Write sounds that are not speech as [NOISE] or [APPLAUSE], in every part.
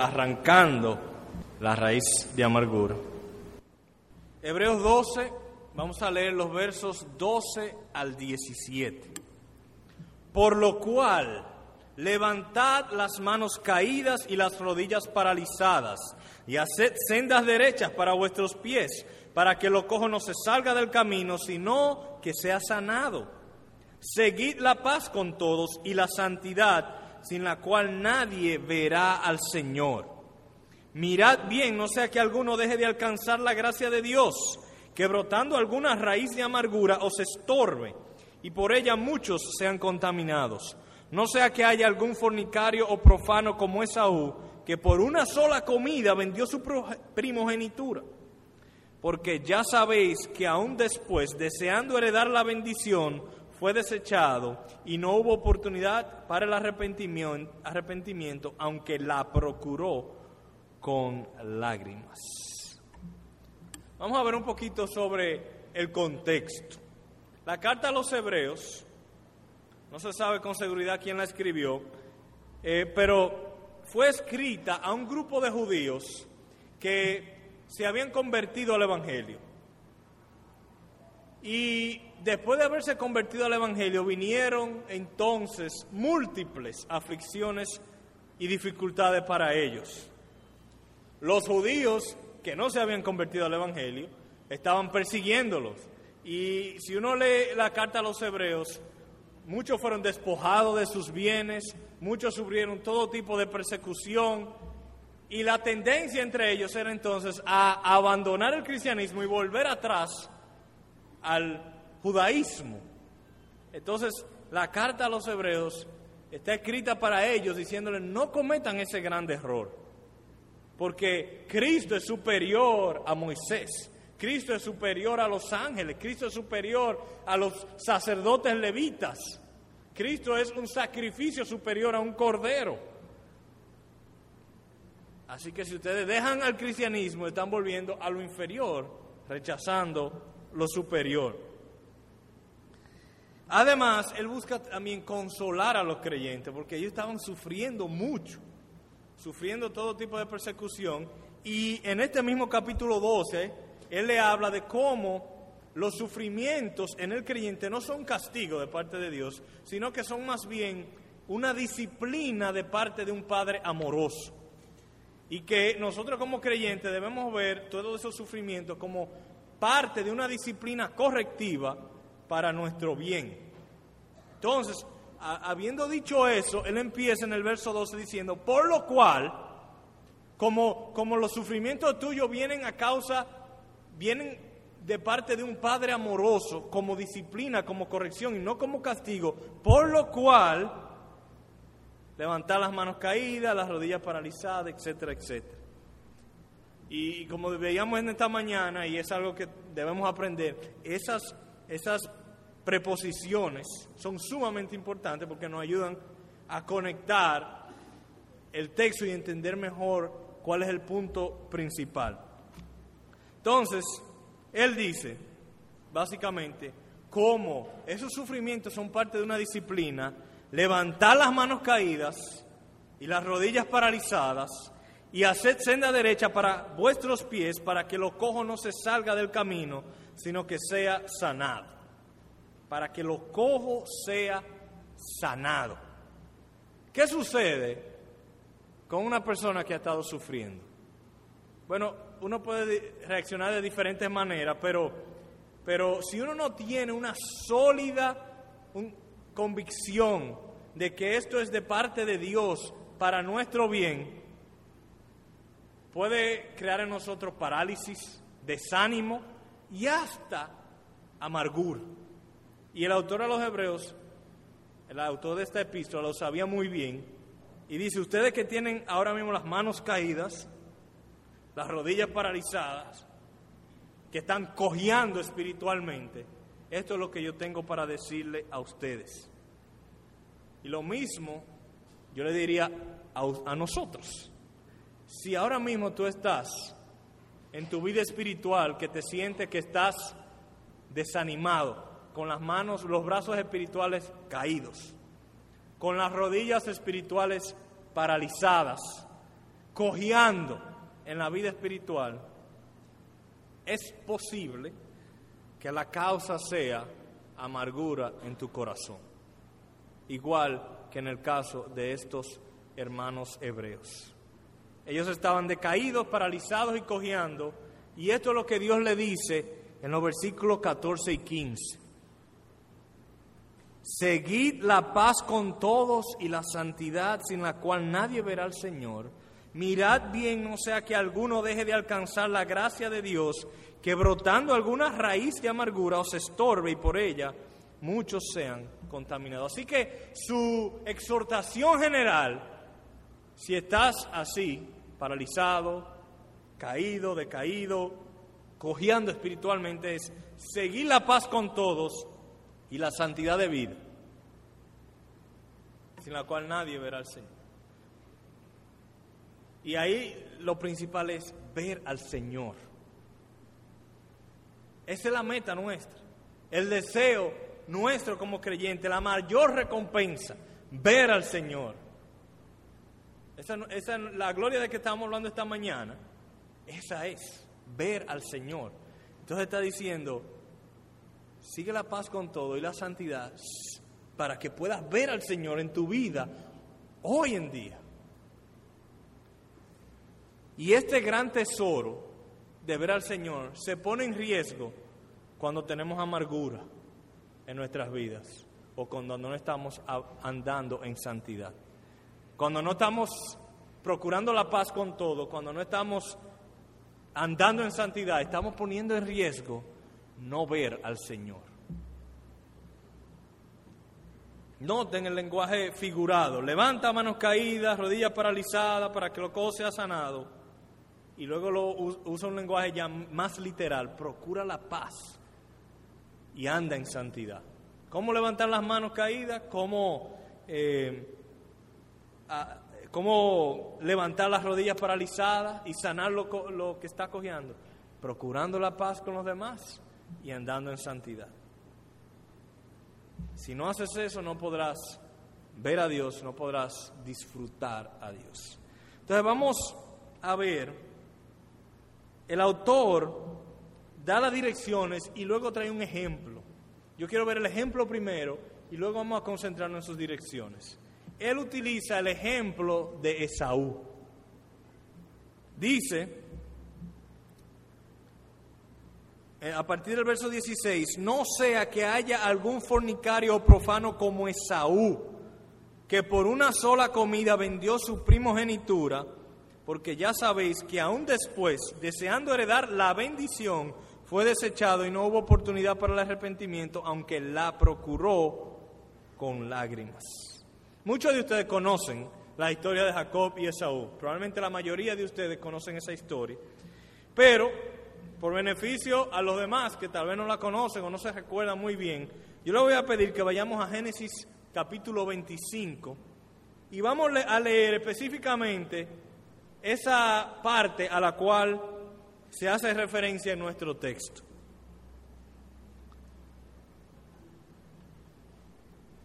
arrancando la raíz de amargura. Hebreos 12, vamos a leer los versos 12 al 17. Por lo cual, levantad las manos caídas y las rodillas paralizadas, y haced sendas derechas para vuestros pies, para que lo cojo no se salga del camino, sino que sea sanado. Seguid la paz con todos y la santidad, sin la cual nadie verá al Señor. Mirad bien, no sea que alguno deje de alcanzar la gracia de Dios, que brotando alguna raíz de amargura os estorbe, y por ella muchos sean contaminados. No sea que haya algún fornicario o profano como Esaú, que por una sola comida vendió su primogenitura. Porque ya sabéis que aún después, deseando heredar la bendición, fue desechado y no hubo oportunidad para el arrepentimiento, arrepentimiento, aunque la procuró con lágrimas. Vamos a ver un poquito sobre el contexto. La carta a los hebreos, no se sabe con seguridad quién la escribió, eh, pero fue escrita a un grupo de judíos que se habían convertido al Evangelio. Y después de haberse convertido al Evangelio, vinieron entonces múltiples aflicciones y dificultades para ellos. Los judíos que no se habían convertido al Evangelio estaban persiguiéndolos. Y si uno lee la carta a los hebreos, muchos fueron despojados de sus bienes, muchos sufrieron todo tipo de persecución. Y la tendencia entre ellos era entonces a abandonar el cristianismo y volver atrás al judaísmo. Entonces, la carta a los hebreos está escrita para ellos diciéndoles no cometan ese gran error, porque Cristo es superior a Moisés, Cristo es superior a los ángeles, Cristo es superior a los sacerdotes levitas, Cristo es un sacrificio superior a un cordero. Así que si ustedes dejan al cristianismo, están volviendo a lo inferior, rechazando lo superior. Además, él busca también consolar a los creyentes, porque ellos estaban sufriendo mucho, sufriendo todo tipo de persecución. Y en este mismo capítulo 12, él le habla de cómo los sufrimientos en el creyente no son castigo de parte de Dios, sino que son más bien una disciplina de parte de un Padre amoroso. Y que nosotros como creyentes debemos ver todos esos sufrimientos como parte de una disciplina correctiva para nuestro bien. Entonces, habiendo dicho eso, él empieza en el verso 12 diciendo, por lo cual, como, como los sufrimientos tuyos vienen a causa, vienen de parte de un Padre amoroso, como disciplina, como corrección y no como castigo, por lo cual, levantar las manos caídas, las rodillas paralizadas, etcétera, etcétera. Y, como veíamos en esta mañana, y es algo que debemos aprender, esas, esas preposiciones son sumamente importantes porque nos ayudan a conectar el texto y entender mejor cuál es el punto principal. Entonces, él dice, básicamente, cómo esos sufrimientos son parte de una disciplina, levantar las manos caídas y las rodillas paralizadas, y haced senda derecha para vuestros pies, para que lo cojo no se salga del camino, sino que sea sanado. Para que lo cojo sea sanado. ¿Qué sucede con una persona que ha estado sufriendo? Bueno, uno puede reaccionar de diferentes maneras, pero, pero si uno no tiene una sólida convicción de que esto es de parte de Dios para nuestro bien, puede crear en nosotros parálisis, desánimo y hasta amargura. Y el autor de los Hebreos, el autor de esta epístola, lo sabía muy bien y dice, ustedes que tienen ahora mismo las manos caídas, las rodillas paralizadas, que están cojeando espiritualmente, esto es lo que yo tengo para decirle a ustedes. Y lo mismo yo le diría a, a nosotros. Si ahora mismo tú estás en tu vida espiritual que te sientes que estás desanimado, con las manos, los brazos espirituales caídos, con las rodillas espirituales paralizadas, cojeando en la vida espiritual, es posible que la causa sea amargura en tu corazón, igual que en el caso de estos hermanos hebreos. Ellos estaban decaídos, paralizados y cojeando, y esto es lo que Dios le dice en los versículos 14 y 15. Seguid la paz con todos y la santidad sin la cual nadie verá al Señor. Mirad bien, no sea que alguno deje de alcanzar la gracia de Dios, que brotando alguna raíz de amargura os estorbe y por ella muchos sean contaminados. Así que su exhortación general, si estás así, paralizado, caído, decaído, cojeando espiritualmente, es seguir la paz con todos y la santidad de vida, sin la cual nadie verá al Señor. Y ahí lo principal es ver al Señor. Esa es la meta nuestra, el deseo nuestro como creyente, la mayor recompensa, ver al Señor. Esa, esa la gloria de que estamos hablando esta mañana, esa es, ver al Señor. Entonces está diciendo, sigue la paz con todo y la santidad para que puedas ver al Señor en tu vida hoy en día. Y este gran tesoro de ver al Señor se pone en riesgo cuando tenemos amargura en nuestras vidas o cuando no estamos andando en santidad. Cuando no estamos procurando la paz con todo, cuando no estamos andando en santidad, estamos poniendo en riesgo no ver al Señor. Noten el lenguaje figurado. Levanta manos caídas, rodillas paralizadas para que lo cojo sea sanado. Y luego lo usa un lenguaje ya más literal. Procura la paz y anda en santidad. ¿Cómo levantar las manos caídas? ¿Cómo, eh, ¿Cómo levantar las rodillas paralizadas y sanar lo, lo que está cojeando? Procurando la paz con los demás y andando en santidad. Si no haces eso, no podrás ver a Dios, no podrás disfrutar a Dios. Entonces vamos a ver, el autor da las direcciones y luego trae un ejemplo. Yo quiero ver el ejemplo primero y luego vamos a concentrarnos en sus direcciones. Él utiliza el ejemplo de Esaú. Dice, Eh, a partir del verso 16, no sea que haya algún fornicario o profano como Esaú, que por una sola comida vendió su primogenitura, porque ya sabéis que aún después, deseando heredar la bendición, fue desechado y no hubo oportunidad para el arrepentimiento, aunque la procuró con lágrimas. Muchos de ustedes conocen la historia de Jacob y Esaú, probablemente la mayoría de ustedes conocen esa historia, pero por beneficio a los demás que tal vez no la conocen o no se recuerdan muy bien, yo le voy a pedir que vayamos a Génesis capítulo 25 y vamos a leer específicamente esa parte a la cual se hace referencia en nuestro texto.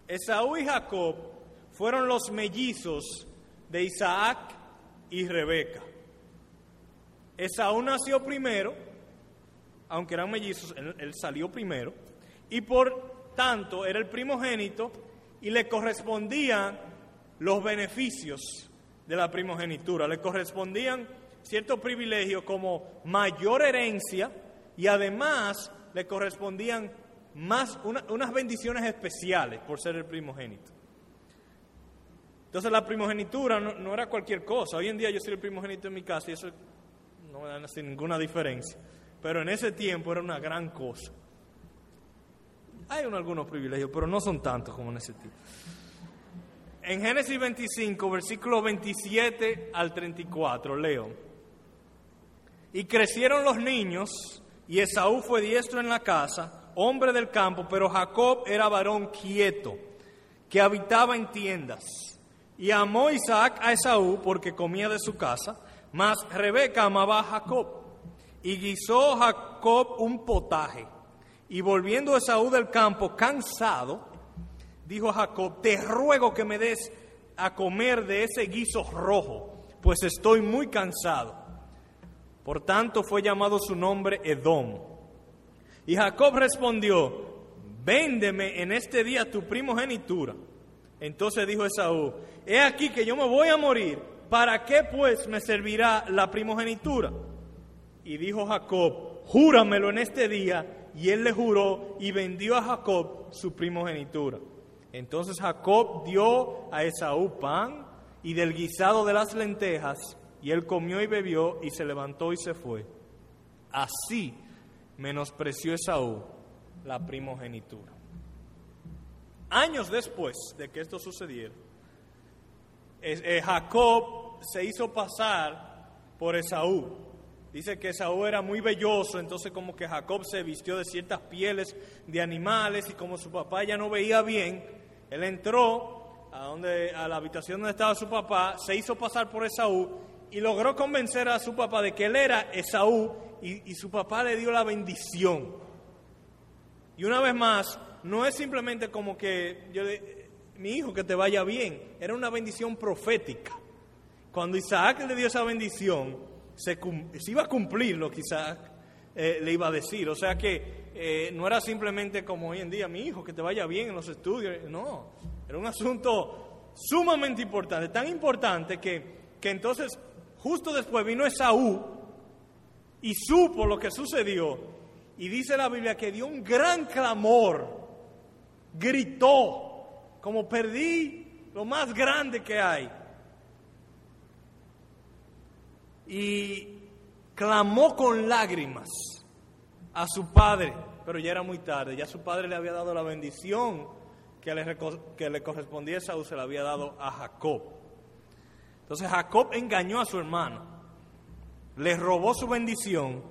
Esaú y Jacob fueron los mellizos de Isaac y Rebeca. Esaú nació primero aunque eran mellizos, él, salió primero, y por tanto era el primogénito y le correspondían los beneficios de la primogenitura, le correspondían ciertos privilegios como mayor herencia y además le correspondían más unas bendiciones especiales por ser el primogénito. Entonces la primogenitura no, no, era cualquier cosa. Hoy en día yo soy el primogénito en mi casa y eso no me da ninguna diferencia pero en ese tiempo era una gran cosa. Hay algunos privilegios, pero no son tantos como en ese tiempo. En Génesis 25, versículo 27 al 34, leo. Y crecieron los niños, y Esaú fue diestro en la casa, hombre del campo, pero Jacob era varón quieto, que habitaba en tiendas. Y amó Isaac a Esaú porque comía de su casa, mas Rebeca amaba a Jacob. Y guisó Jacob un potaje. Y volviendo Esaú del campo cansado, dijo a Jacob, te ruego que me des a comer de ese guiso rojo, pues estoy muy cansado. Por tanto fue llamado su nombre Edom. Y Jacob respondió, véndeme en este día tu primogenitura. Entonces dijo Esaú, he aquí que yo me voy a morir, ¿para qué pues me servirá la primogenitura? Y dijo Jacob, júramelo en este día. Y él le juró y vendió a Jacob su primogenitura. Entonces Jacob dio a Esaú pan y del guisado de las lentejas, y él comió y bebió y se levantó y se fue. Así menospreció Esaú la primogenitura. Años después de que esto sucediera, eh, Jacob se hizo pasar por Esaú. Dice que Esaú era muy belloso, entonces como que Jacob se vistió de ciertas pieles de animales y como su papá ya no veía bien, él entró a, donde, a la habitación donde estaba su papá, se hizo pasar por Esaú y logró convencer a su papá de que él era Esaú y, y su papá le dio la bendición. Y una vez más, no es simplemente como que yo le, mi hijo que te vaya bien, era una bendición profética. Cuando Isaac le dio esa bendición, se, iba a cumplir lo que Isaac eh, le iba a decir. O sea que eh, no era simplemente como hoy en día, mi hijo, que te vaya bien en los estudios. No, era un asunto sumamente importante, tan importante que, que entonces justo después vino Esaú y supo lo que sucedió y dice la Biblia que dio un gran clamor, gritó, como perdí lo más grande que hay. Y clamó con lágrimas a su padre, pero ya era muy tarde, ya su padre le había dado la bendición que le, que le correspondía a Saúl, se la había dado a Jacob. Entonces Jacob engañó a su hermano, le robó su bendición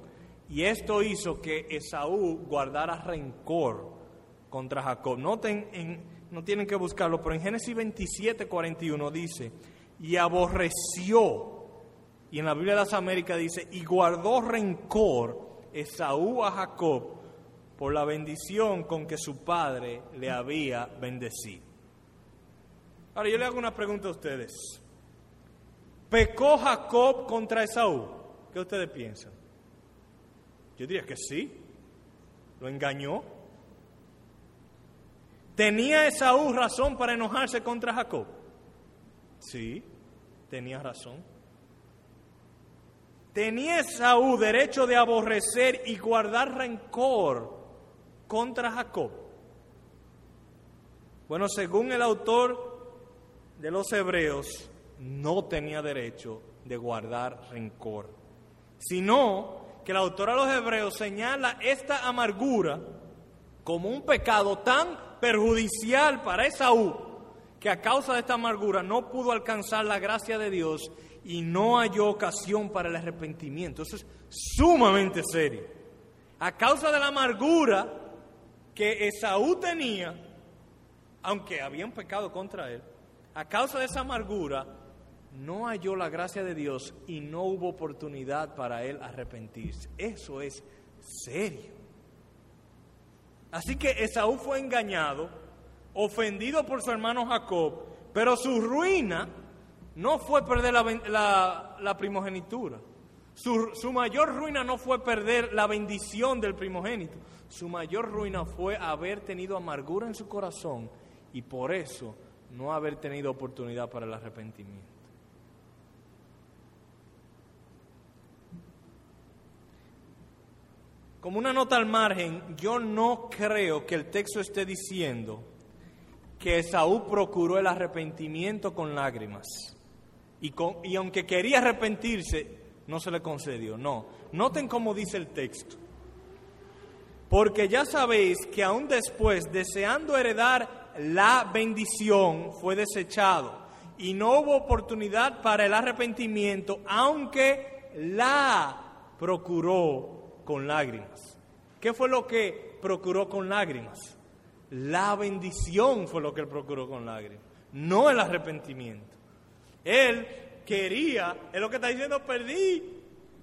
y esto hizo que Esaú guardara rencor contra Jacob. Noten, en, no tienen que buscarlo, pero en Génesis 27, 41 dice, y aborreció, y en la Biblia de las Américas dice, y guardó rencor Esaú a Jacob por la bendición con que su padre le había bendecido. Ahora yo le hago una pregunta a ustedes. ¿Pecó Jacob contra Esaú? ¿Qué ustedes piensan? Yo diría que sí. Lo engañó. ¿Tenía Esaú razón para enojarse contra Jacob? Sí, tenía razón. ¿Tenía Esaú derecho de aborrecer y guardar rencor contra Jacob? Bueno, según el autor de los Hebreos, no tenía derecho de guardar rencor, sino que el autor a los hebreos señala esta amargura como un pecado tan perjudicial para Esaú que a causa de esta amargura no pudo alcanzar la gracia de Dios y no halló ocasión para el arrepentimiento. Eso es sumamente serio. A causa de la amargura que Esaú tenía, aunque había un pecado contra él, a causa de esa amargura, no halló la gracia de Dios y no hubo oportunidad para él arrepentirse. Eso es serio. Así que Esaú fue engañado, ofendido por su hermano Jacob, pero su ruina no fue perder la, primogenitura. Su, mayor ruina no fue perder la bendición del primogénito. Su mayor ruina fue haber tenido amargura en su corazón y por eso no haber tenido oportunidad para el arrepentimiento. Como una nota al margen, yo no creo que el texto esté diciendo que Esaú procuró el arrepentimiento con lágrimas. Y, y aunque quería arrepentirse, no se le concedió. No. Noten cómo dice el texto. Porque ya sabéis que aún después, deseando heredar la bendición, fue desechado. Y no hubo oportunidad para el arrepentimiento, aunque la procuró con lágrimas. ¿Qué fue lo que procuró con lágrimas? La bendición fue lo que él procuró con lágrimas, no el arrepentimiento. Él quería, es lo que está diciendo, perdí,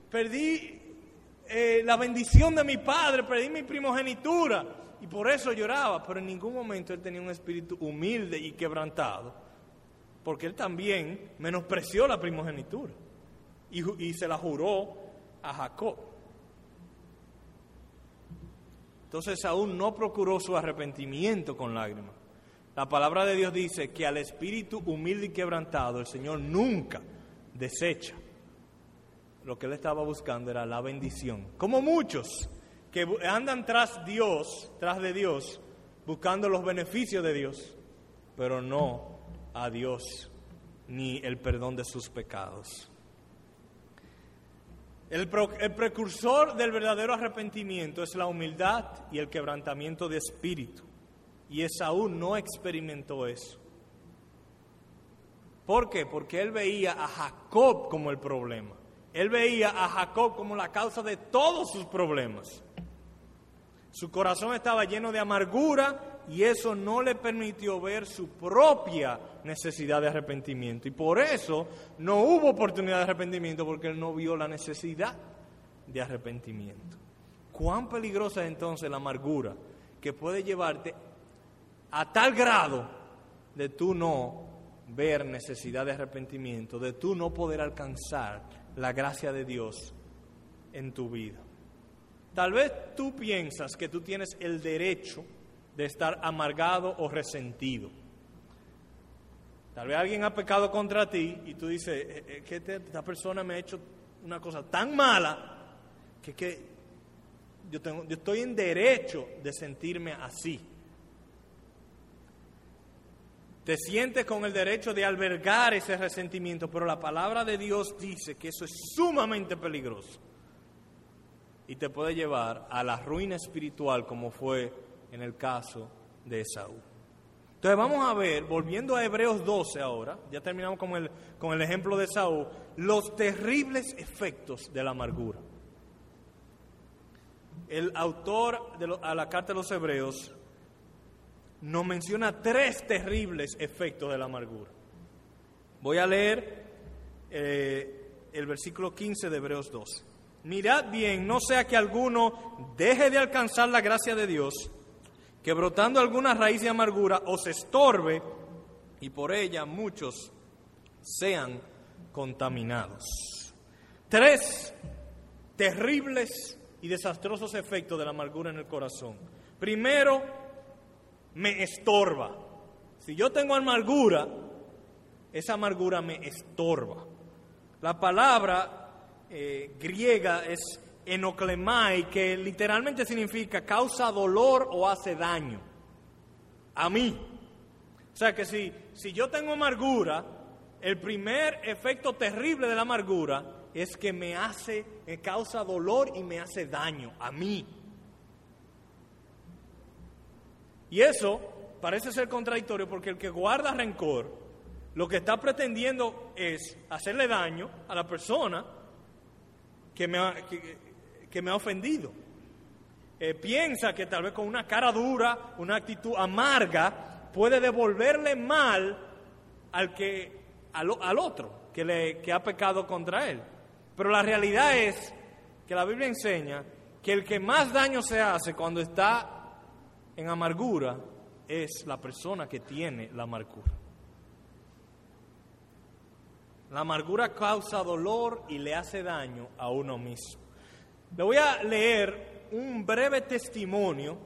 perdí eh, la bendición de mi padre, perdí mi primogenitura y por eso lloraba, pero en ningún momento él tenía un espíritu humilde y quebrantado porque él también menospreció la primogenitura y, y se la juró a Jacob. Entonces aún no procuró su arrepentimiento con lágrimas. La palabra de Dios dice que al espíritu humilde y quebrantado el Señor nunca desecha. Lo que él estaba buscando era la bendición. Como muchos que andan tras Dios, tras de Dios, buscando los beneficios de Dios, pero no a Dios ni el perdón de sus pecados. El, precursor del verdadero arrepentimiento es la humildad y el quebrantamiento de espíritu. Y Esaú no experimentó eso. ¿Por qué? Porque él veía a Jacob como el problema. Él veía a Jacob como la causa de todos sus problemas. Su corazón estaba lleno de amargura y eso no le permitió ver su propia necesidad de arrepentimiento. Y por eso no hubo oportunidad de arrepentimiento porque él no vio la necesidad de arrepentimiento. ¿Cuán peligrosa es entonces la amargura que puede llevarte a tal grado de tú no ver necesidad de arrepentimiento, de tú no poder alcanzar la gracia de Dios en tu vida? Tal vez tú piensas que tú tienes el derecho de estar amargado o resentido. Tal vez alguien ha pecado contra ti y tú dices eh, eh, que esta persona me ha hecho una cosa tan mala que, que yo, tengo, yo estoy en derecho de sentirme así. Te sientes con el derecho de albergar ese resentimiento, pero la palabra de Dios dice que eso es sumamente peligroso y te puede llevar a la ruina espiritual como fue en el caso de Esaú. Entonces vamos a ver, volviendo a Hebreos 12 ahora, ya terminamos con el, con el ejemplo de Esaú, los terribles efectos de la amargura. El autor de a la carta de los Hebreos nos menciona tres terribles efectos de la amargura. Voy a leer eh, el versículo 15 de Hebreos 12. Mirad bien, no sea que alguno deje de alcanzar la gracia de Dios que brotando alguna raíz de amargura os estorbe y por ella muchos sean contaminados. Tres terribles y desastrosos efectos de la amargura en el corazón. Primero, me estorba. Si yo tengo amargura, esa amargura me estorba. La palabra eh, griega es enoclemai, que literalmente significa causa dolor o hace daño. A mí. O sea que si, si yo tengo amargura, el primer efecto terrible de la amargura es que me hace, causa dolor y me hace daño a mí. Y eso parece ser contradictorio porque el que guarda rencor, lo que está pretendiendo es hacerle daño a la persona que me, ha, que me ha ofendido. Eh, piensa que tal vez con una cara dura, una actitud amarga, puede devolverle mal al, que, al, otro que, le, que ha pecado contra él. Pero la realidad es que la Biblia enseña que el que más daño se hace cuando está en amargura es la persona que tiene la amargura. La amargura causa dolor y le hace daño a uno mismo. Le voy a leer un breve testimonio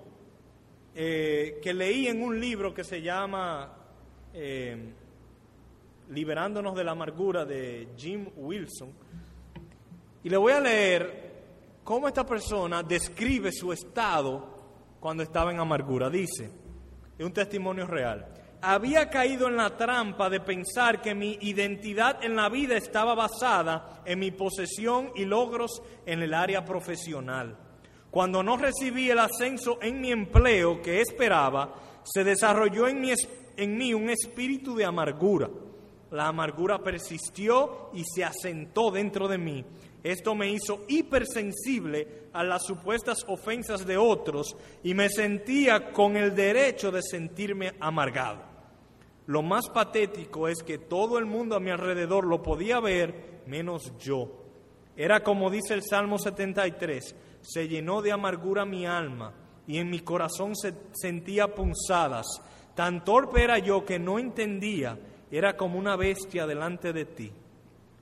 eh, que leí en un libro que se llama eh, Liberándonos de la amargura de Jim Wilson. Y le voy a leer cómo esta persona describe su estado cuando estaba en amargura. Dice, es un testimonio real había caído en la trampa de pensar que mi identidad en la vida estaba basada en mi posesión y logros en el área profesional. Cuando no recibí el ascenso en mi empleo que esperaba, se desarrolló en mí, un espíritu de amargura. La amargura persistió y se asentó dentro de mí. Esto me hizo hipersensible a las supuestas ofensas de otros y me sentía con el derecho de sentirme amargado. Lo más patético es que todo el mundo a mi alrededor lo podía ver, menos yo. Era como dice el Salmo 73, se llenó de amargura mi alma y en mi corazón se sentía punzadas. Tan torpe era yo que no entendía era como una bestia delante de ti.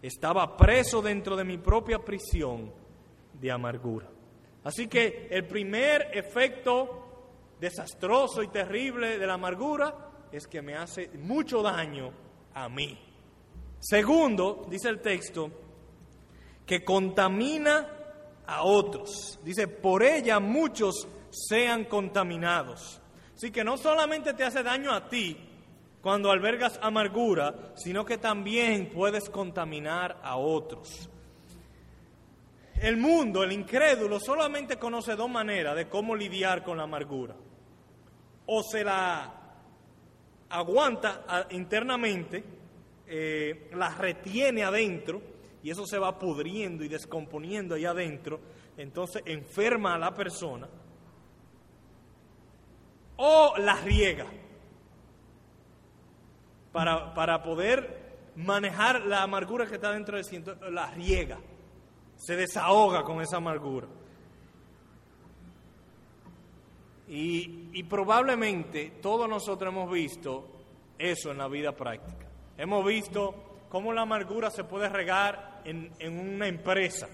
Estaba preso dentro de mi propia prisión de amargura. Así que el primer efecto desastroso y terrible de la amargura es que me hace mucho daño a mí. Segundo, dice el texto, que contamina a otros. Dice, por ella muchos sean contaminados. Así que no solamente te hace daño a ti cuando albergas amargura, sino que también puedes contaminar a otros. El mundo, el incrédulo, solamente conoce dos maneras de cómo lidiar con la amargura. O se la aguanta ah, internamente, eh, la retiene adentro, y eso se va pudriendo y descomponiendo allá adentro, entonces enferma a la persona, o la riega para, para poder manejar la amargura que está dentro de sí, la riega, se desahoga con esa amargura. Y, y, probablemente todos nosotros hemos visto eso en la vida práctica. Hemos visto cómo la amargura se puede regar en, una empresa.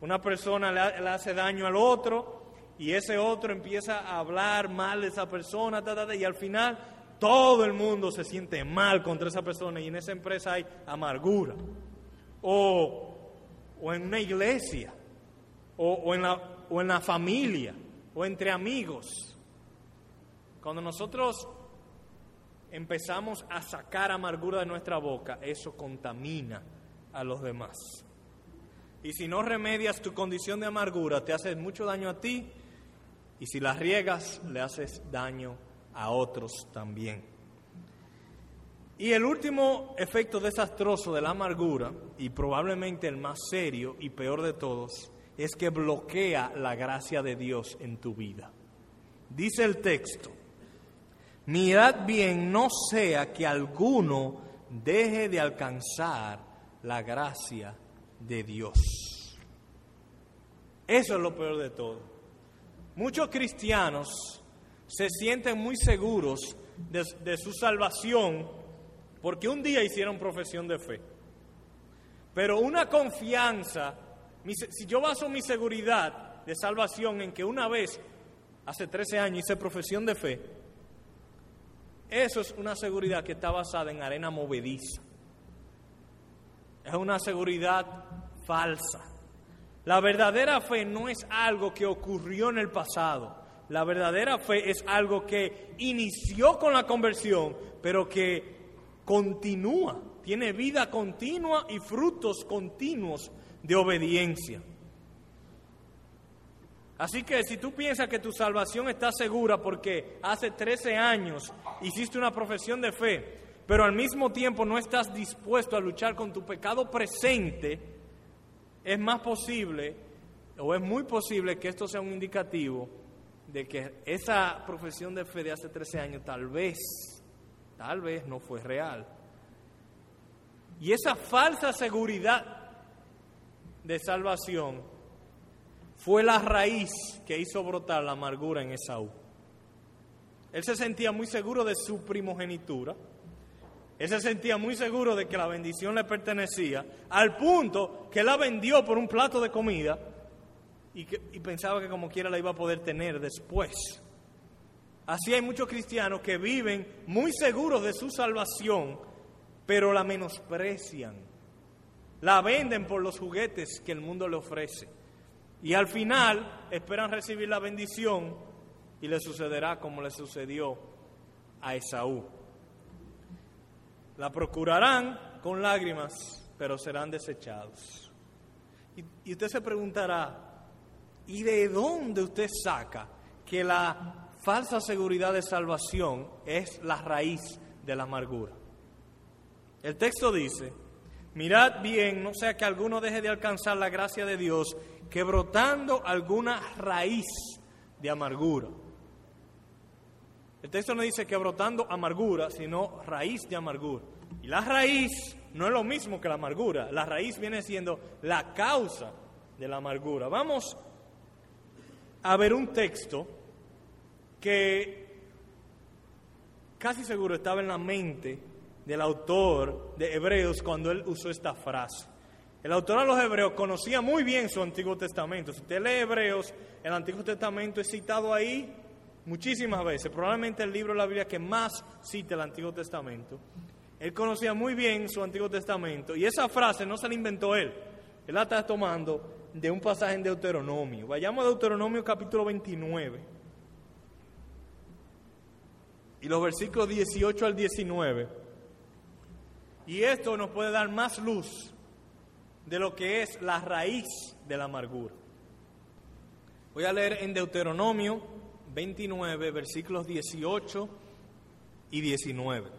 Una persona le, hace daño al otro y ese otro empieza a hablar mal de esa persona y al final todo el mundo se siente mal contra esa persona y en esa empresa hay amargura. O, o en una iglesia, o, o, en la, o en la familia, o entre amigos. Cuando nosotros empezamos a sacar amargura de nuestra boca, eso contamina a los demás. Y si no remedias tu condición de amargura, te haces mucho daño a ti y si la riegas, le haces daño a otros también. Y el último efecto desastroso de la amargura, y probablemente el más serio y peor de todos, es que bloquea la gracia de Dios en tu vida. Dice el texto, mirad bien, no sea que alguno deje de alcanzar la gracia de Dios. Eso es lo peor de todo. Muchos cristianos se sienten muy seguros de, su salvación porque un día hicieron profesión de fe. Pero una confianza, si yo baso mi seguridad de salvación en que una vez, hace 13 años, hice profesión de fe, eso es una seguridad que está basada en arena movediza es una seguridad falsa. La verdadera fe no es algo que ocurrió en el pasado. La verdadera fe es algo que inició con la conversión, pero que continúa, tiene vida continua y frutos continuos de obediencia. Así que si tú piensas que tu salvación está segura porque hace 13 años hiciste una profesión de fe, pero al mismo tiempo no estás dispuesto a luchar con tu pecado presente, es más posible, o es muy posible que esto sea un indicativo de que esa profesión de fe de hace 13 años tal vez, tal vez no fue real. Y esa falsa seguridad de salvación fue la raíz que hizo brotar la amargura en Esaú. Él se sentía muy seguro de su primogenitura él se sentía muy seguro de que la bendición le pertenecía, al punto que la vendió por un plato de comida y, y pensaba que como quiera la iba a poder tener después. Así hay muchos cristianos que viven muy seguros de su salvación, pero la menosprecian. La venden por los juguetes que el mundo le ofrece. Y al final esperan recibir la bendición y le sucederá como le sucedió a Esaú. La procurarán con lágrimas, pero serán desechados. Y, usted se preguntará, ¿y de dónde usted saca que la falsa seguridad de salvación es la raíz de la amargura? El texto dice, mirad bien, no sea que alguno deje de alcanzar la gracia de Dios, que brotando alguna raíz de amargura. El texto no dice que brotando amargura, sino raíz de amargura. Y la raíz no es lo mismo que la amargura. La raíz viene siendo la causa de la amargura. Vamos a ver un texto que casi seguro estaba en la mente del autor de Hebreos cuando él usó esta frase. El autor de los Hebreos conocía muy bien su Antiguo Testamento. Si usted lee Hebreos, el Antiguo Testamento es citado ahí muchísimas veces, probablemente el libro de la Biblia que más cita el Antiguo Testamento. Él conocía muy bien su Antiguo Testamento y esa frase no se la inventó él. Él la está tomando de un pasaje en Deuteronomio. Vayamos a Deuteronomio capítulo 29. Y los versículos 18 al 19. Y esto nos puede dar más luz de lo que es la raíz de la amargura. Voy a leer en Deuteronomio 29, versículos 18 y 19.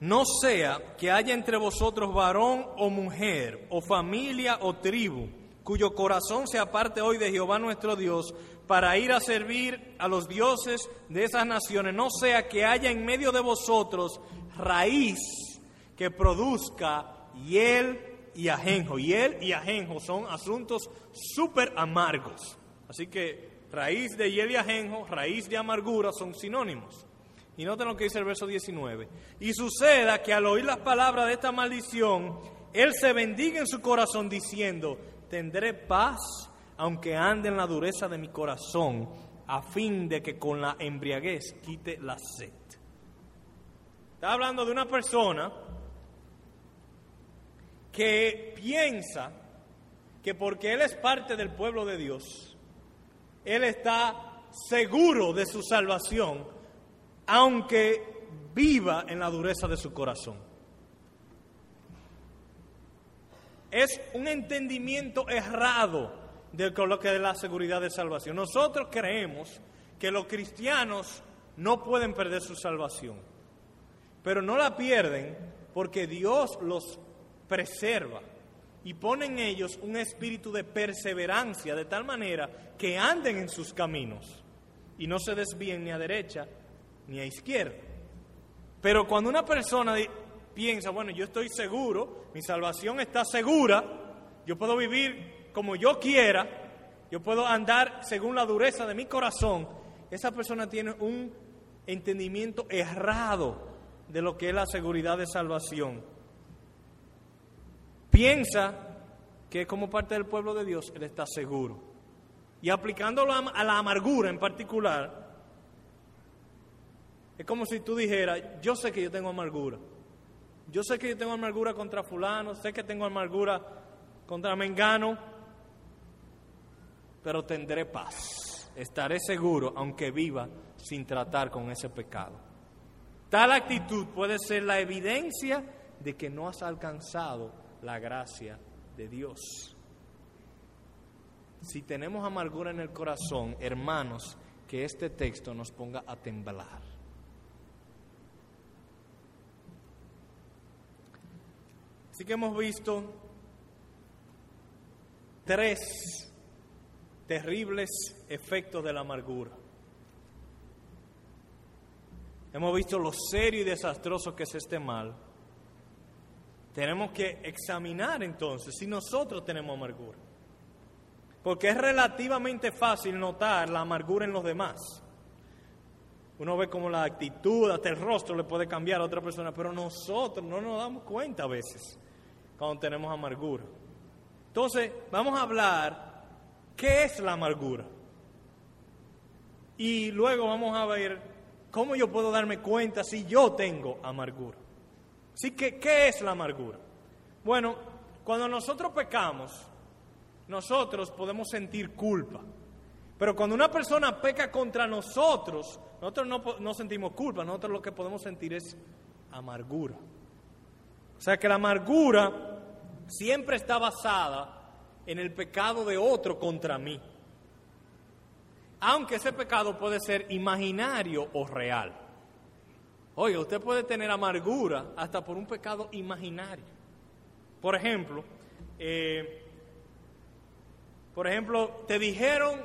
No sea que haya entre vosotros varón o mujer, o familia o tribu, cuyo corazón se aparte hoy de Jehová nuestro Dios, para ir a servir a los dioses de esas naciones. No sea que haya en medio de vosotros raíz que produzca hiel y ajenjo. Hiel y ajenjo son asuntos súper amargos. Así que raíz de hiel y ajenjo, raíz de amargura son sinónimos. Y noten lo que dice el verso 19. Y suceda que al oír las palabras de esta maldición, él se bendiga en su corazón diciendo, tendré paz aunque ande en la dureza de mi corazón, a fin de que con la embriaguez quite la sed. Está hablando de una persona que piensa que porque él es parte del pueblo de Dios, él está seguro de su salvación aunque viva en la dureza de su corazón. Es un entendimiento errado de lo que es la seguridad de salvación. Nosotros creemos que los cristianos no pueden perder su salvación, pero no la pierden porque Dios los preserva y pone en ellos un espíritu de perseverancia de tal manera que anden en sus caminos y no se desvíen ni a derecha ni a izquierda. Pero cuando una persona piensa, bueno, yo estoy seguro, mi salvación está segura, yo puedo vivir como yo quiera, yo puedo andar según la dureza de mi corazón, esa persona tiene un entendimiento errado de lo que es la seguridad de salvación. Piensa que como parte del pueblo de Dios él está seguro. Y aplicándolo a la amargura en particular, es como si tú dijeras, yo sé que yo tengo amargura. Yo sé que yo tengo amargura contra fulano, sé que tengo amargura contra Mengano, pero tendré paz. Estaré seguro aunque viva sin tratar con ese pecado. Tal actitud puede ser la evidencia de que no has alcanzado la gracia de Dios. Si tenemos amargura en el corazón, hermanos, que este texto nos ponga a temblar. Así que hemos visto tres terribles efectos de la amargura. Hemos visto lo serio y desastroso que es este mal. Tenemos que examinar entonces si nosotros tenemos amargura. Porque es relativamente fácil notar la amargura en los demás. Uno ve como la actitud, hasta el rostro le puede cambiar a otra persona, pero nosotros no nos damos cuenta a veces cuando tenemos amargura. Entonces, vamos a hablar qué es la amargura. Y luego vamos a ver cómo yo puedo darme cuenta si yo tengo amargura. Así que, ¿qué es la amargura? Bueno, cuando nosotros pecamos, nosotros podemos sentir culpa. Pero cuando una persona peca contra nosotros, nosotros no, no sentimos culpa, nosotros lo que podemos sentir es amargura. O sea que la amargura siempre está basada en el pecado de otro contra mí. Aunque ese pecado puede ser imaginario o real. Oye, usted puede tener amargura hasta por un pecado imaginario. Por ejemplo, eh, por ejemplo, te dijeron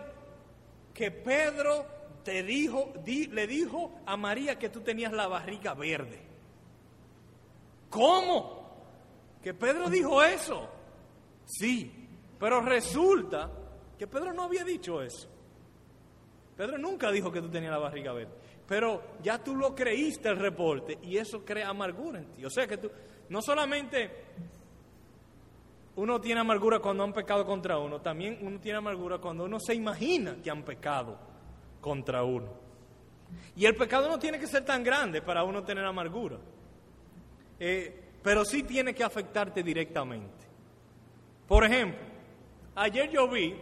que Pedro te dijo, le dijo a María que tú tenías la barriga verde. ¿Cómo? ¿Que Pedro dijo eso? Sí, pero resulta que Pedro no había dicho eso. Pedro nunca dijo que tú tenías la barriga verde. pero ya tú lo creíste el reporte y eso crea amargura en ti. O sea que tú, no solamente uno tiene amargura cuando han pecado contra uno, también uno tiene amargura cuando uno se imagina que han pecado contra uno. Y el pecado no tiene que ser tan grande para uno tener amargura, eh, pero sí tiene que afectarte directamente. Por ejemplo, ayer yo vi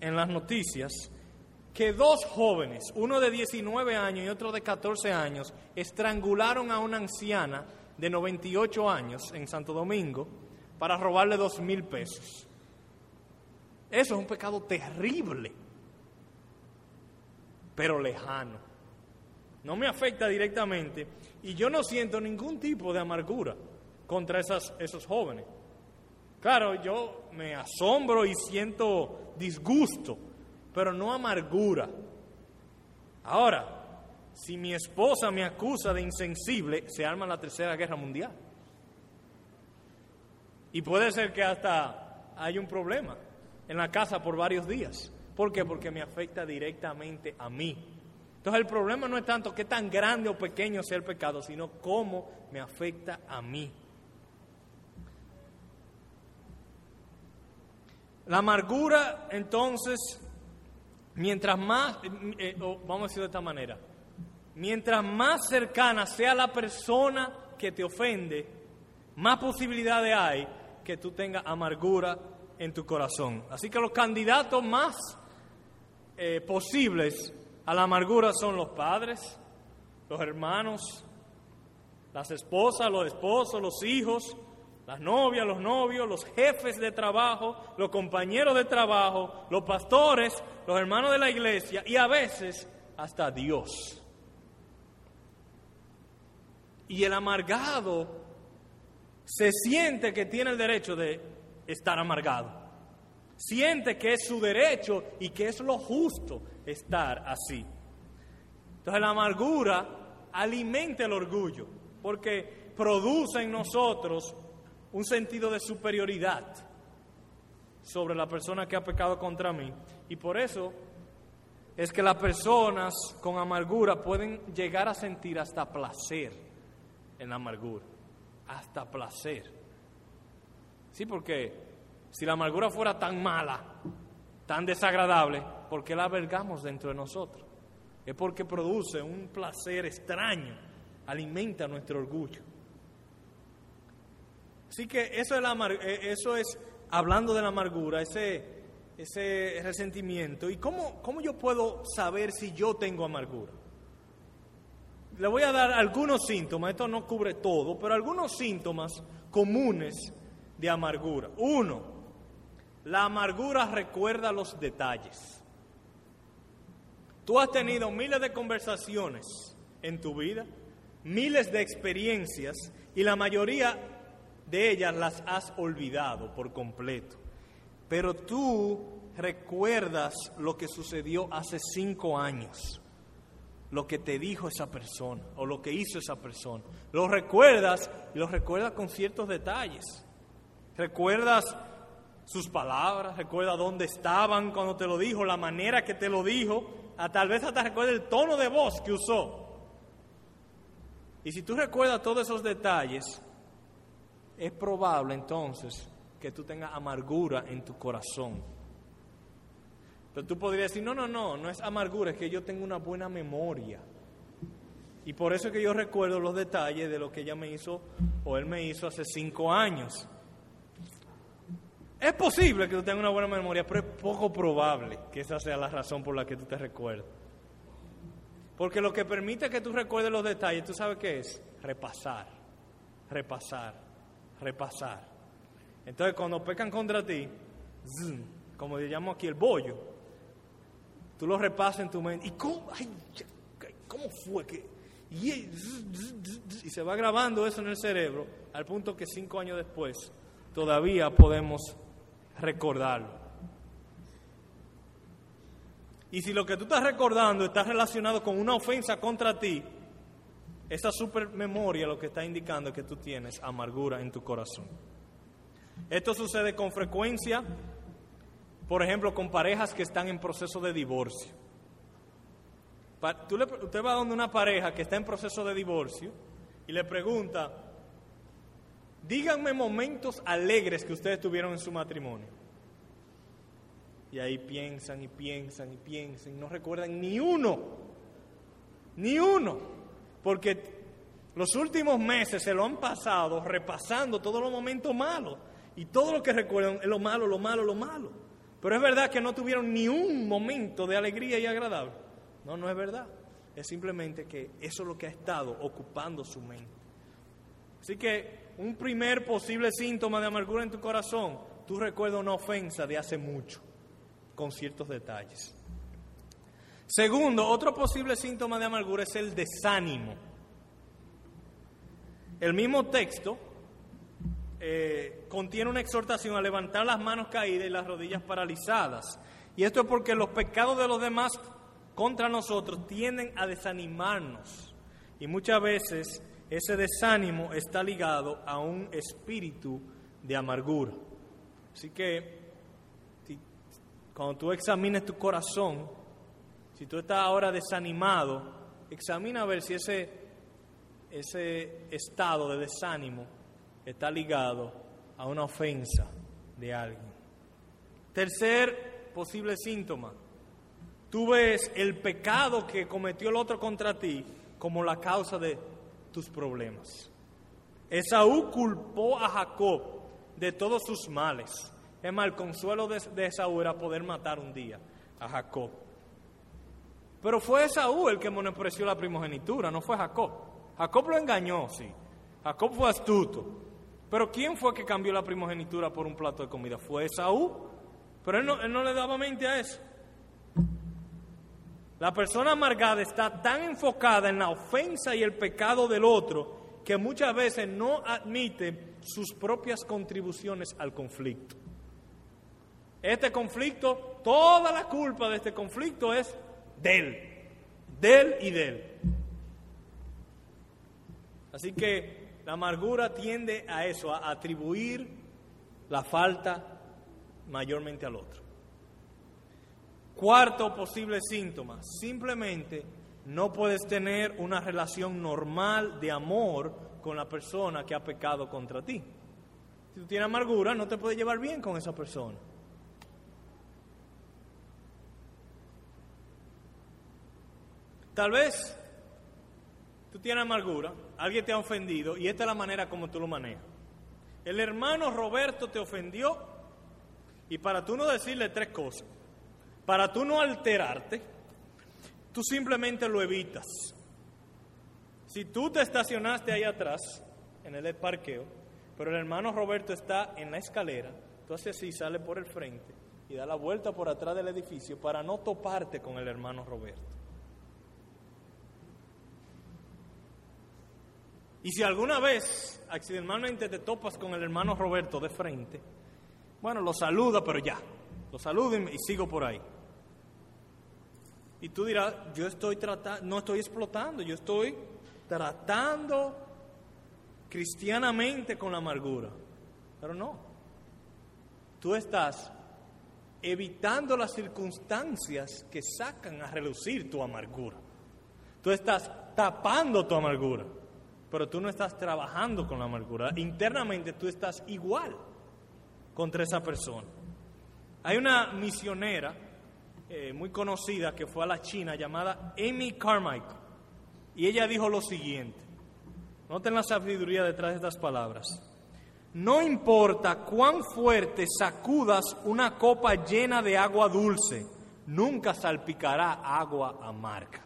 en las noticias que dos jóvenes, uno de 19 años y otro de 14 años, estrangularon a una anciana de 98 años en Santo Domingo para robarle dos mil pesos. Eso es un pecado terrible, pero lejano. No me afecta directamente y yo no siento ningún tipo de amargura contra esas, esos jóvenes. Claro, yo me asombro y siento disgusto pero no amargura. Ahora, si mi esposa me acusa de insensible, se arma la tercera guerra mundial. Y puede ser que hasta hay un problema en la casa por varios días. ¿Por qué? Porque me afecta directamente a mí. Entonces el problema no es tanto qué tan grande o pequeño sea el pecado, sino cómo me afecta a mí. La amargura entonces mientras más, eh, vamos a decirlo de esta manera, mientras más cercana sea la persona que te ofende, más posibilidades hay que tú tengas amargura en tu corazón. Así que los candidatos más eh, posibles a la amargura son los padres, los hermanos, las esposas, los esposos, los hijos, las novias, los novios, los jefes de trabajo, los compañeros de trabajo, los pastores, los hermanos de la iglesia y a veces hasta Dios. Y el amargado se siente que tiene el derecho de estar amargado. Siente que es su derecho y que es lo justo estar así. Entonces la amargura alimenta el orgullo porque produce en nosotros un sentido de superioridad sobre la persona que ha pecado contra mí. Y por eso es que las personas con amargura pueden llegar a sentir hasta placer en la amargura. Hasta placer. Sí, porque si la amargura fuera tan mala, tan desagradable, ¿por qué la albergamos dentro de nosotros? Es porque produce un placer extraño, alimenta nuestro orgullo. Así que eso es, eh, eso es hablando de la amargura, ese, ese resentimiento. ¿Y cómo, cómo yo puedo saber si yo tengo amargura? Le voy a dar algunos síntomas, esto no cubre todo, pero algunos síntomas comunes de amargura. Uno, la amargura recuerda los detalles. Tú has tenido miles de conversaciones en tu vida, miles de experiencias y la mayoría de ellas las has olvidado por completo. Pero tú recuerdas lo que sucedió hace cinco años, lo que te dijo esa persona o lo que hizo esa persona. Lo recuerdas y lo recuerdas con ciertos detalles. Recuerdas sus palabras, recuerda dónde estaban cuando te lo dijo, la manera que te lo dijo, a tal vez hasta recuerda el tono de voz que usó. Y si tú recuerdas todos esos detalles, es probable entonces que tú tengas amargura en tu corazón. Pero tú podrías decir, no, no, no, no es amargura, es que yo tengo una buena memoria. Y por eso es que yo recuerdo los detalles de lo que ella me hizo o él me hizo hace cinco años. Es posible que tú tengas una buena memoria, pero es poco probable que esa sea la razón por la que tú te recuerdas. Porque lo que permite que tú recuerdes los detalles, ¿tú sabes qué es? Repasar, repasar, repasar. Entonces, cuando pecan contra ti, como le llamo aquí el bollo, tú lo repasas en tu mente. ¿Y cómo, cómo fue que.? Y, y se va grabando eso en el cerebro al punto que cinco años después todavía podemos recordarlo. Y si lo que tú estás recordando está relacionado con una ofensa contra ti, esa supermemoria lo que está indicando es que tú tienes amargura en tu corazón. Esto sucede con frecuencia, por ejemplo, con parejas que están en proceso de divorcio. Tú le- usted va donde una pareja que está en proceso de divorcio y le pregunta, díganme momentos alegres que ustedes tuvieron en su matrimonio. Y ahí piensan y piensan y piensan y no recuerdan ni uno, ni uno, porque los últimos meses se lo han pasado repasando todos los momentos malos y todo lo que recuerdan es lo malo, lo malo, lo malo. Pero es verdad que no tuvieron ni un momento de alegría y agradable. No, no es verdad. Es simplemente que eso es lo que ha estado ocupando su mente. Así que un primer posible síntoma de amargura en tu corazón, tú recuerdas una ofensa de hace mucho, con ciertos detalles. Segundo, otro posible síntoma de amargura es el desánimo. El mismo texto eh, contiene una exhortación a levantar las manos caídas y las rodillas paralizadas. Y esto es porque los pecados de los demás contra nosotros tienden a desanimarnos. Y muchas veces ese desánimo está ligado a un espíritu de amargura. Así que cuando tú examines tu corazón, si tú estás ahora desanimado, examina a ver si ese ese estado de desánimo está ligado a una ofensa de alguien. Tercer posible síntoma, tú ves el pecado que cometió el otro contra ti como la causa de tus problemas. Esaú culpó a Jacob de todos sus males. Es más, el consuelo de, Esaú era poder matar un día a Jacob. Pero fue Esaú el que menospreció la primogenitura, no fue Jacob. Jacob lo engañó, sí. Jacob fue astuto. Pero ¿quién fue que cambió la primogenitura por un plato de comida? Fue Esaú. Pero él no, él no le daba mente a eso. La persona amargada está tan enfocada en la ofensa y el pecado del otro que muchas veces no admite sus propias contribuciones al conflicto. Este conflicto, toda la culpa de este conflicto es de él, y de él. Así que la amargura tiende a eso, a atribuir la falta mayormente al otro. Cuarto posible síntoma, simplemente no puedes tener una relación normal de amor con la persona que ha pecado contra ti. Si tú tienes amargura, no te puedes llevar bien con esa persona. Tal vez tú tienes amargura, alguien te ha ofendido y esta es la manera como tú lo manejas. El hermano Roberto te ofendió y para tú no decirle tres cosas, para tú no alterarte, tú simplemente lo evitas. Si tú te estacionaste ahí atrás, en el parqueo, pero el hermano Roberto está en la escalera, tú haces así, sale por el frente y da la vuelta por atrás del edificio para no toparte con el hermano Roberto. Y si alguna vez accidentalmente te topas con el hermano Roberto de frente, bueno, lo saluda, pero ya, lo saludo y, sigo por ahí. Y tú dirás, yo estoy tratando, no estoy explotando, yo estoy tratando cristianamente con la amargura. Pero no, tú estás evitando las circunstancias que sacan a relucir tu amargura. Tú estás tapando tu amargura pero tú no estás trabajando con la amargura. Internamente tú estás igual contra esa persona. Hay una misionera eh, muy conocida que fue a la China llamada Amy Carmichael. Y ella dijo lo siguiente. Noten la sabiduría detrás de estas palabras. No importa cuán fuerte sacudas una copa llena de agua dulce, nunca salpicará agua amarga.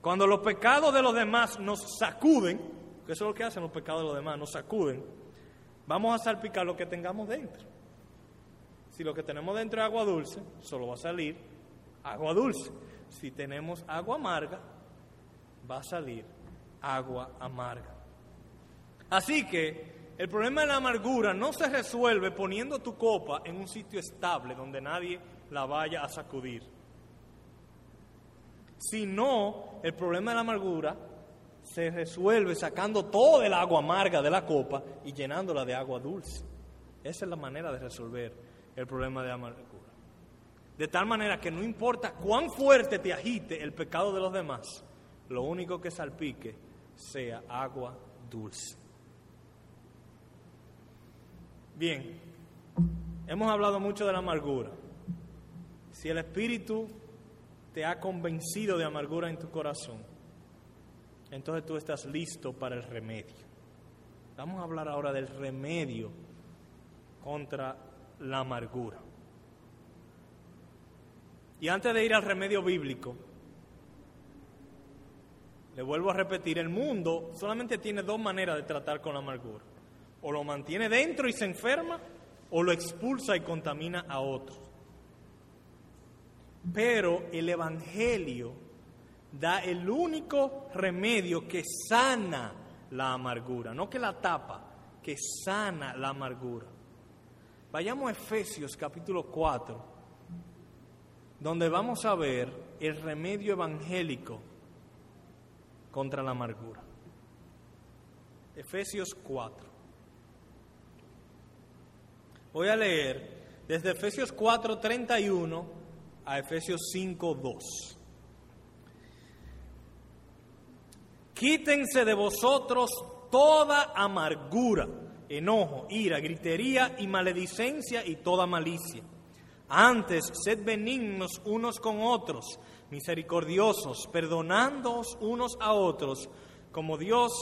Cuando los pecados de los demás nos sacuden, que eso es lo que hacen los pecados de los demás, nos sacuden, vamos a salpicar lo que tengamos dentro. Si lo que tenemos dentro es agua dulce, solo va a salir agua dulce. Si tenemos agua amarga, va a salir agua amarga. Así que el problema de la amargura no se resuelve poniendo tu copa en un sitio estable donde nadie la vaya a sacudir sino el problema de la amargura se resuelve sacando todo el agua amarga de la copa y llenándola de agua dulce. Esa es la manera de resolver el problema de amargura. De tal manera que no importa cuán fuerte te agite el pecado de los demás, lo único que salpique sea agua dulce. Bien, hemos hablado mucho de la amargura. Si el Espíritu te ha convencido de amargura en tu corazón, entonces tú estás listo para el remedio. Vamos a hablar ahora del remedio contra la amargura. Y antes de ir al remedio bíblico, le vuelvo a repetir, el mundo solamente tiene dos maneras de tratar con la amargura. O lo mantiene dentro y se enferma, o lo expulsa y contamina a otros. Pero el Evangelio da el único remedio que sana la amargura, no que la tapa, que sana la amargura. Vayamos a Efesios capítulo 4, donde vamos a ver el remedio evangélico contra la amargura. Efesios 4. Voy a leer desde Efesios 4, 31 a Efesios 5, 2. Quítense de vosotros toda amargura, enojo, ira, gritería y maledicencia y toda malicia. Antes, sed benignos unos con otros, misericordiosos, perdonándoos unos a otros, como Dios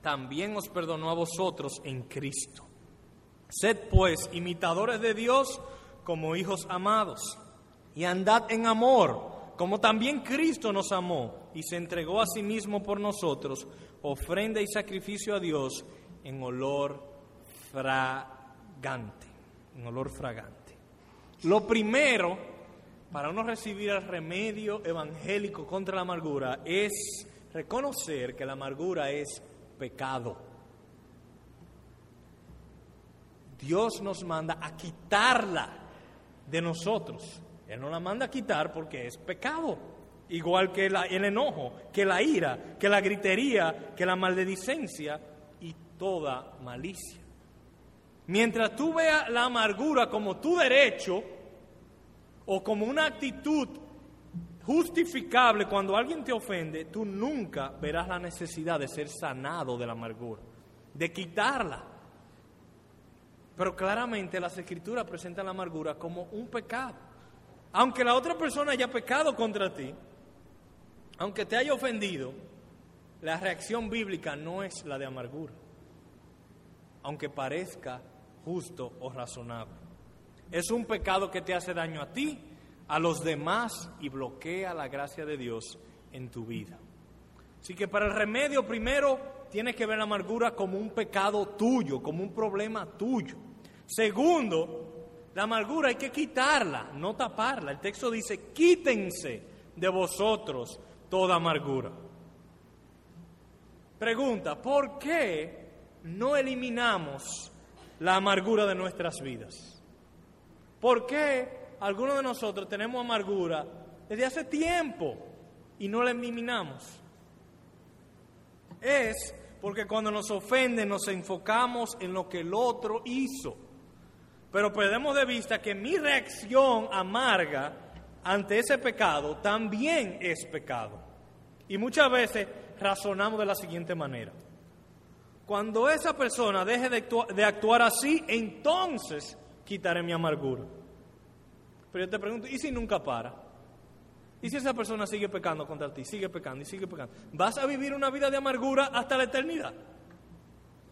también os perdonó a vosotros en Cristo. Sed pues imitadores de Dios como hijos amados, y andad en amor como también Cristo nos amó y se entregó a sí mismo por nosotros, ofrenda y sacrificio a Dios en olor fragante, en olor fragante. Lo primero para uno recibir el remedio evangélico contra la amargura es reconocer que la amargura es pecado. Dios nos manda a quitarla de nosotros. Él no la manda a quitar porque es pecado. Igual que el enojo, que la ira, que la gritería, que la maledicencia y toda malicia. Mientras tú veas la amargura como tu derecho o como una actitud justificable cuando alguien te ofende, tú nunca verás la necesidad de ser sanado de la amargura, de quitarla. Pero claramente las escrituras presentan la amargura como un pecado aunque la otra persona haya pecado contra ti, aunque te haya ofendido, la reacción bíblica no es la de amargura, aunque parezca justo o razonable. Es un pecado que te hace daño a ti, a los demás y bloquea la gracia de Dios en tu vida. Así que para el remedio primero tienes que ver la amargura como un pecado tuyo, como un problema tuyo. Segundo, la amargura hay que quitarla, no taparla. El texto dice, quítense de vosotros toda amargura. Pregunta, ¿por qué no eliminamos la amargura de nuestras vidas? ¿Por qué algunos de nosotros tenemos amargura desde hace tiempo y no la eliminamos? Es porque cuando nos ofenden nos enfocamos en lo que el otro hizo. Pero perdemos de vista que mi reacción amarga ante ese pecado también es pecado. Y muchas veces razonamos de la siguiente manera. Cuando esa persona deje de actuar, así, entonces quitaré mi amargura. Pero yo te pregunto, ¿y si nunca para? ¿Y si esa persona sigue pecando contra ti? Sigue pecando y sigue pecando. ¿Vas a vivir una vida de amargura hasta la eternidad?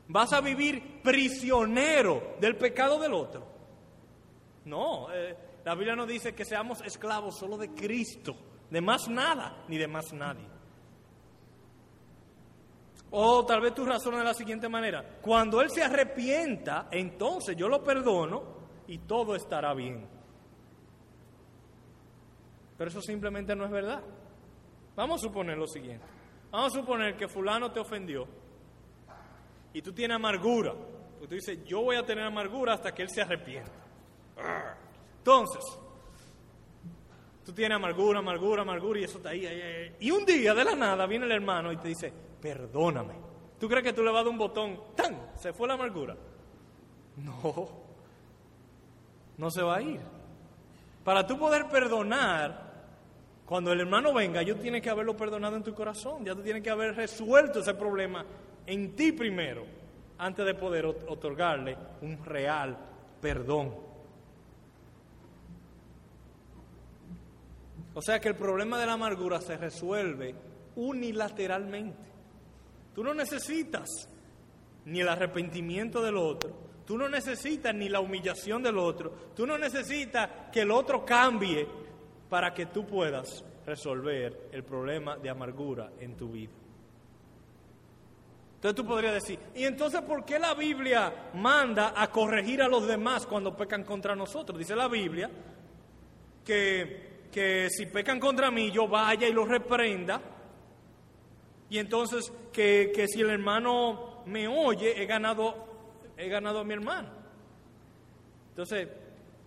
Vas a vivir prisionero del pecado del otro. No, eh, la Biblia no dice que seamos esclavos solo de Cristo, de más nada ni de más nadie. O tal vez tú razonas de la siguiente manera, cuando Él se arrepienta, entonces yo lo perdono y todo estará bien. Pero eso simplemente no es verdad. Vamos a suponer lo siguiente. Vamos a suponer que fulano te ofendió y tú tienes amargura. Porque tú dices, yo voy a tener amargura hasta que él se arrepienta. Entonces, tú tienes amargura, amargura, amargura y eso está ahí, Y un día de la nada viene el hermano y te dice, perdóname. ¿Tú crees que tú le vas a dar un botón? ¡Tan! Se fue la amargura. No, no se va a ir. Para tú poder perdonar, cuando el hermano venga, yo tiene que haberlo perdonado en tu corazón. Ya tú tienes que haber resuelto ese problema en ti primero, antes de poder otorgarle un real perdón. O sea que el problema de la amargura se resuelve unilateralmente. Tú no necesitas ni el arrepentimiento del otro, tú no necesitas ni la humillación del otro, tú no necesitas que el otro cambie para que tú puedas resolver el problema de amargura en tu vida. Entonces tú podrías decir, ¿y entonces por qué la Biblia manda a corregir a los demás cuando pecan contra nosotros? Dice la Biblia que, que si pecan contra mí yo vaya y los reprenda y entonces que, que si el hermano me oye, he ganado, he ganado a mi hermano. Entonces,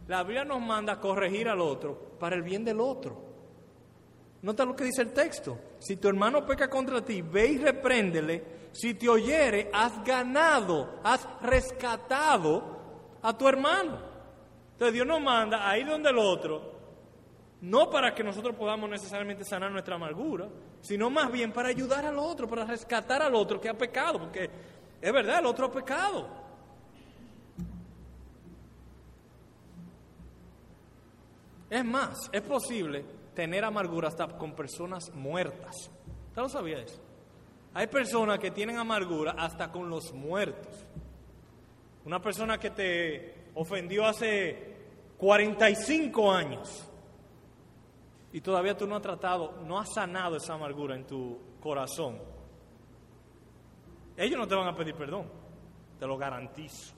la Biblia nos manda a corregir al otro para el bien del otro. Nota lo que dice el texto. Si tu hermano peca contra ti, ve y repréndele. Si te oyere, has ganado, has rescatado a tu hermano. Entonces Dios nos manda a ir donde el otro, no para que nosotros podamos necesariamente sanar nuestra amargura, sino más bien para ayudar al otro, para rescatar al otro que ha pecado, porque es verdad, el otro ha pecado. Es más, es posible tener amargura hasta con personas muertas. ¿Usted lo sabía eso? Hay personas que tienen amargura hasta con los muertos. Una persona que te ofendió hace 45 años y todavía tú no has tratado, no has sanado esa amargura en tu corazón, ellos no te van a pedir perdón, te lo garantizo.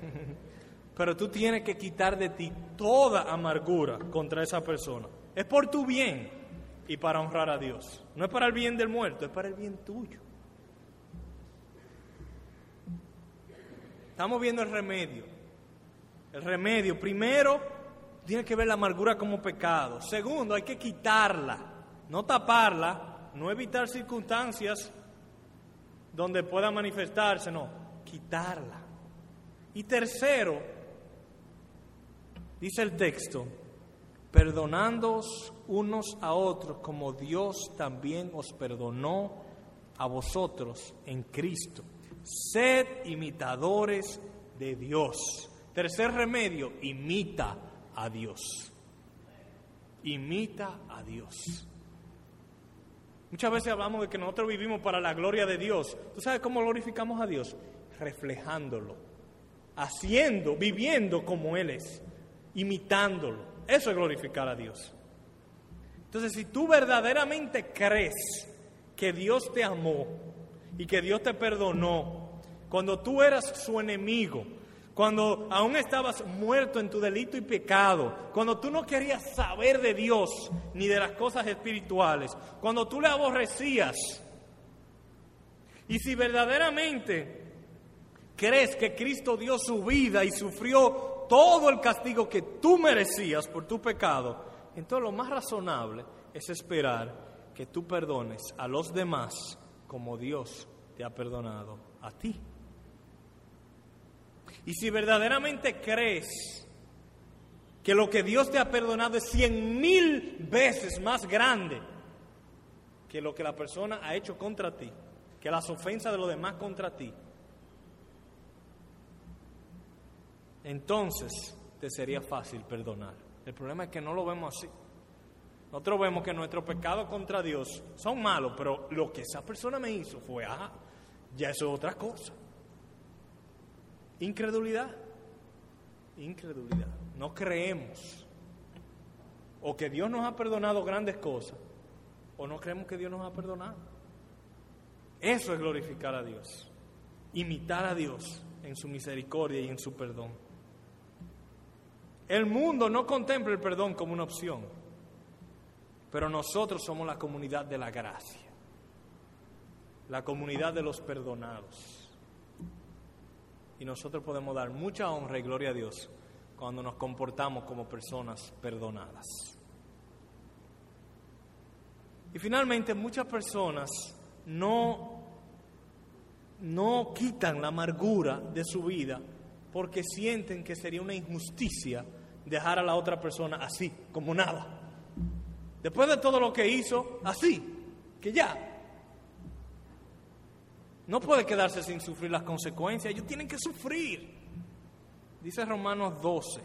[LAUGHS] Pero tú tienes que quitar de ti toda amargura contra esa persona. Es por tu bien y para honrar a Dios. No es para el bien del muerto, es para el bien tuyo. Estamos viendo el remedio. El remedio, primero, tiene que ver la amargura como pecado. Segundo, hay que quitarla, no taparla, no evitar circunstancias donde pueda manifestarse, no, quitarla. Y tercero, dice el texto, perdonándoos unos a otros como Dios también os perdonó a vosotros en Cristo. Sed imitadores de Dios. Tercer remedio, imita a Dios. Imita a Dios. Muchas veces hablamos de que nosotros vivimos para la gloria de Dios. ¿Tú sabes cómo glorificamos a Dios? Reflejándolo, haciendo, viviendo como Él es, imitándolo. Eso es glorificar a Dios. Entonces, si tú verdaderamente crees que Dios te amó y que Dios te perdonó, cuando tú eras su enemigo, cuando aún estabas muerto en tu delito y pecado, cuando tú no querías saber de Dios ni de las cosas espirituales, cuando tú le aborrecías, y si verdaderamente crees que Cristo dio su vida y sufrió todo el castigo que tú merecías por tu pecado, entonces lo más razonable es esperar que tú perdones a los demás como Dios te ha perdonado a ti. Y si verdaderamente crees que lo que Dios te ha perdonado es cien mil veces más grande que lo que la persona ha hecho contra ti, que las ofensas de los demás contra ti, entonces te sería fácil perdonar. El problema es que no lo vemos así. Nosotros vemos que nuestros pecados contra Dios son malos, pero lo que esa persona me hizo fue, ah, ya eso es otra cosa. Incredulidad. Incredulidad. No creemos. O que Dios nos ha perdonado grandes cosas, o no creemos que Dios nos ha perdonado. Eso es glorificar a Dios. Imitar a Dios en su misericordia y en su perdón. El mundo no contempla el perdón como una opción, pero nosotros somos la comunidad de la gracia, la comunidad de los perdonados y nosotros podemos dar mucha honra y gloria a Dios cuando nos comportamos como personas perdonadas. Y finalmente muchas personas no, no quitan la amargura de su vida porque sienten que sería una injusticia dejar a la otra persona así, como nada. Después de todo lo que hizo, así, que ya. No puede quedarse sin sufrir las consecuencias, ellos tienen que sufrir. Dice Romanos 12,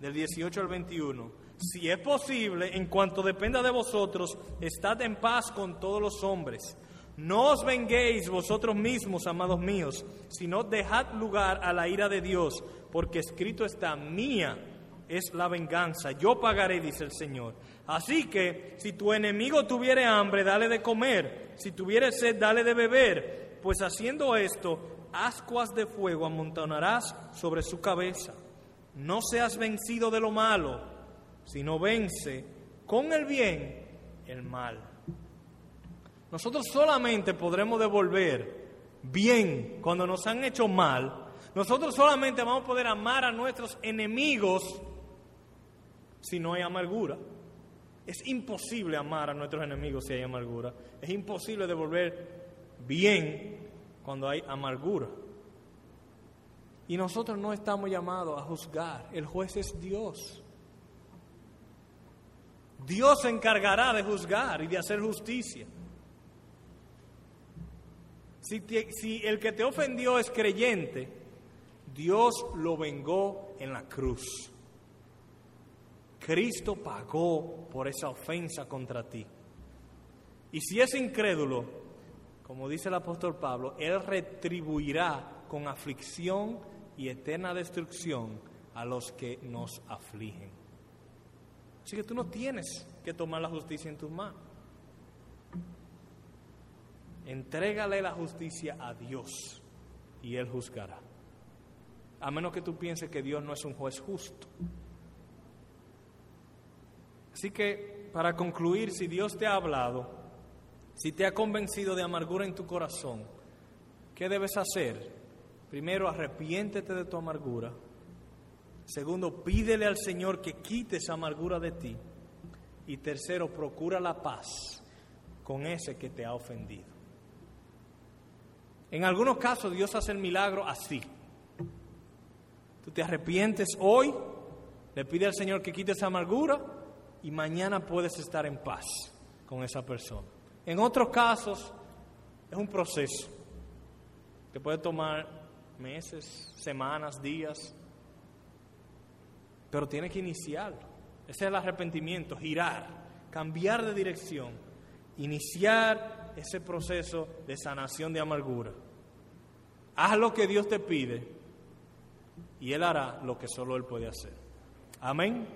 del 18 al 21, si es posible, en cuanto dependa de vosotros, estad en paz con todos los hombres. No os venguéis vosotros mismos, amados míos, sino dejad lugar a la ira de Dios, porque escrito está, mía es la venganza, yo pagaré, dice el Señor. Así que, si tu enemigo tuviere hambre, dale de comer, si tuviere sed, dale de beber, pues haciendo esto, ascuas de fuego amontonarás sobre su cabeza. No seas vencido de lo malo, sino vence con el bien el mal. Nosotros solamente podremos devolver bien cuando nos han hecho mal. Nosotros solamente vamos a poder amar a nuestros enemigos si no hay amargura. Es imposible amar a nuestros enemigos si hay amargura. Es imposible devolver bien cuando hay amargura. Y nosotros no estamos llamados a juzgar. El juez es Dios. Dios se encargará de juzgar y de hacer justicia. Si, el que te ofendió es creyente, Dios lo vengó en la cruz. Cristo pagó por esa ofensa contra ti. Y si es incrédulo, como dice el apóstol Pablo, Él retribuirá con aflicción y eterna destrucción a los que nos afligen. Así que tú no tienes que tomar la justicia en tus manos. Entrégale la justicia a Dios y Él juzgará. A menos que tú pienses que Dios no es un juez justo. Así que, para concluir, si Dios te ha hablado, si te ha convencido de amargura en tu corazón, ¿qué debes hacer? Primero, arrepiéntete de tu amargura. Segundo, pídele al Señor que quite esa amargura de ti. Y tercero, procura la paz con ese que te ha ofendido. En algunos casos Dios hace el milagro así. Tú te arrepientes hoy, le pides al Señor que quite esa amargura y mañana puedes estar en paz con esa persona. En otros casos es un proceso que puede tomar meses, semanas, días, pero tiene que iniciarlo. Ese es el arrepentimiento, girar, cambiar de dirección, iniciar ese proceso de sanación de amargura. Haz lo que Dios te pide y Él hará lo que solo Él puede hacer. Amén.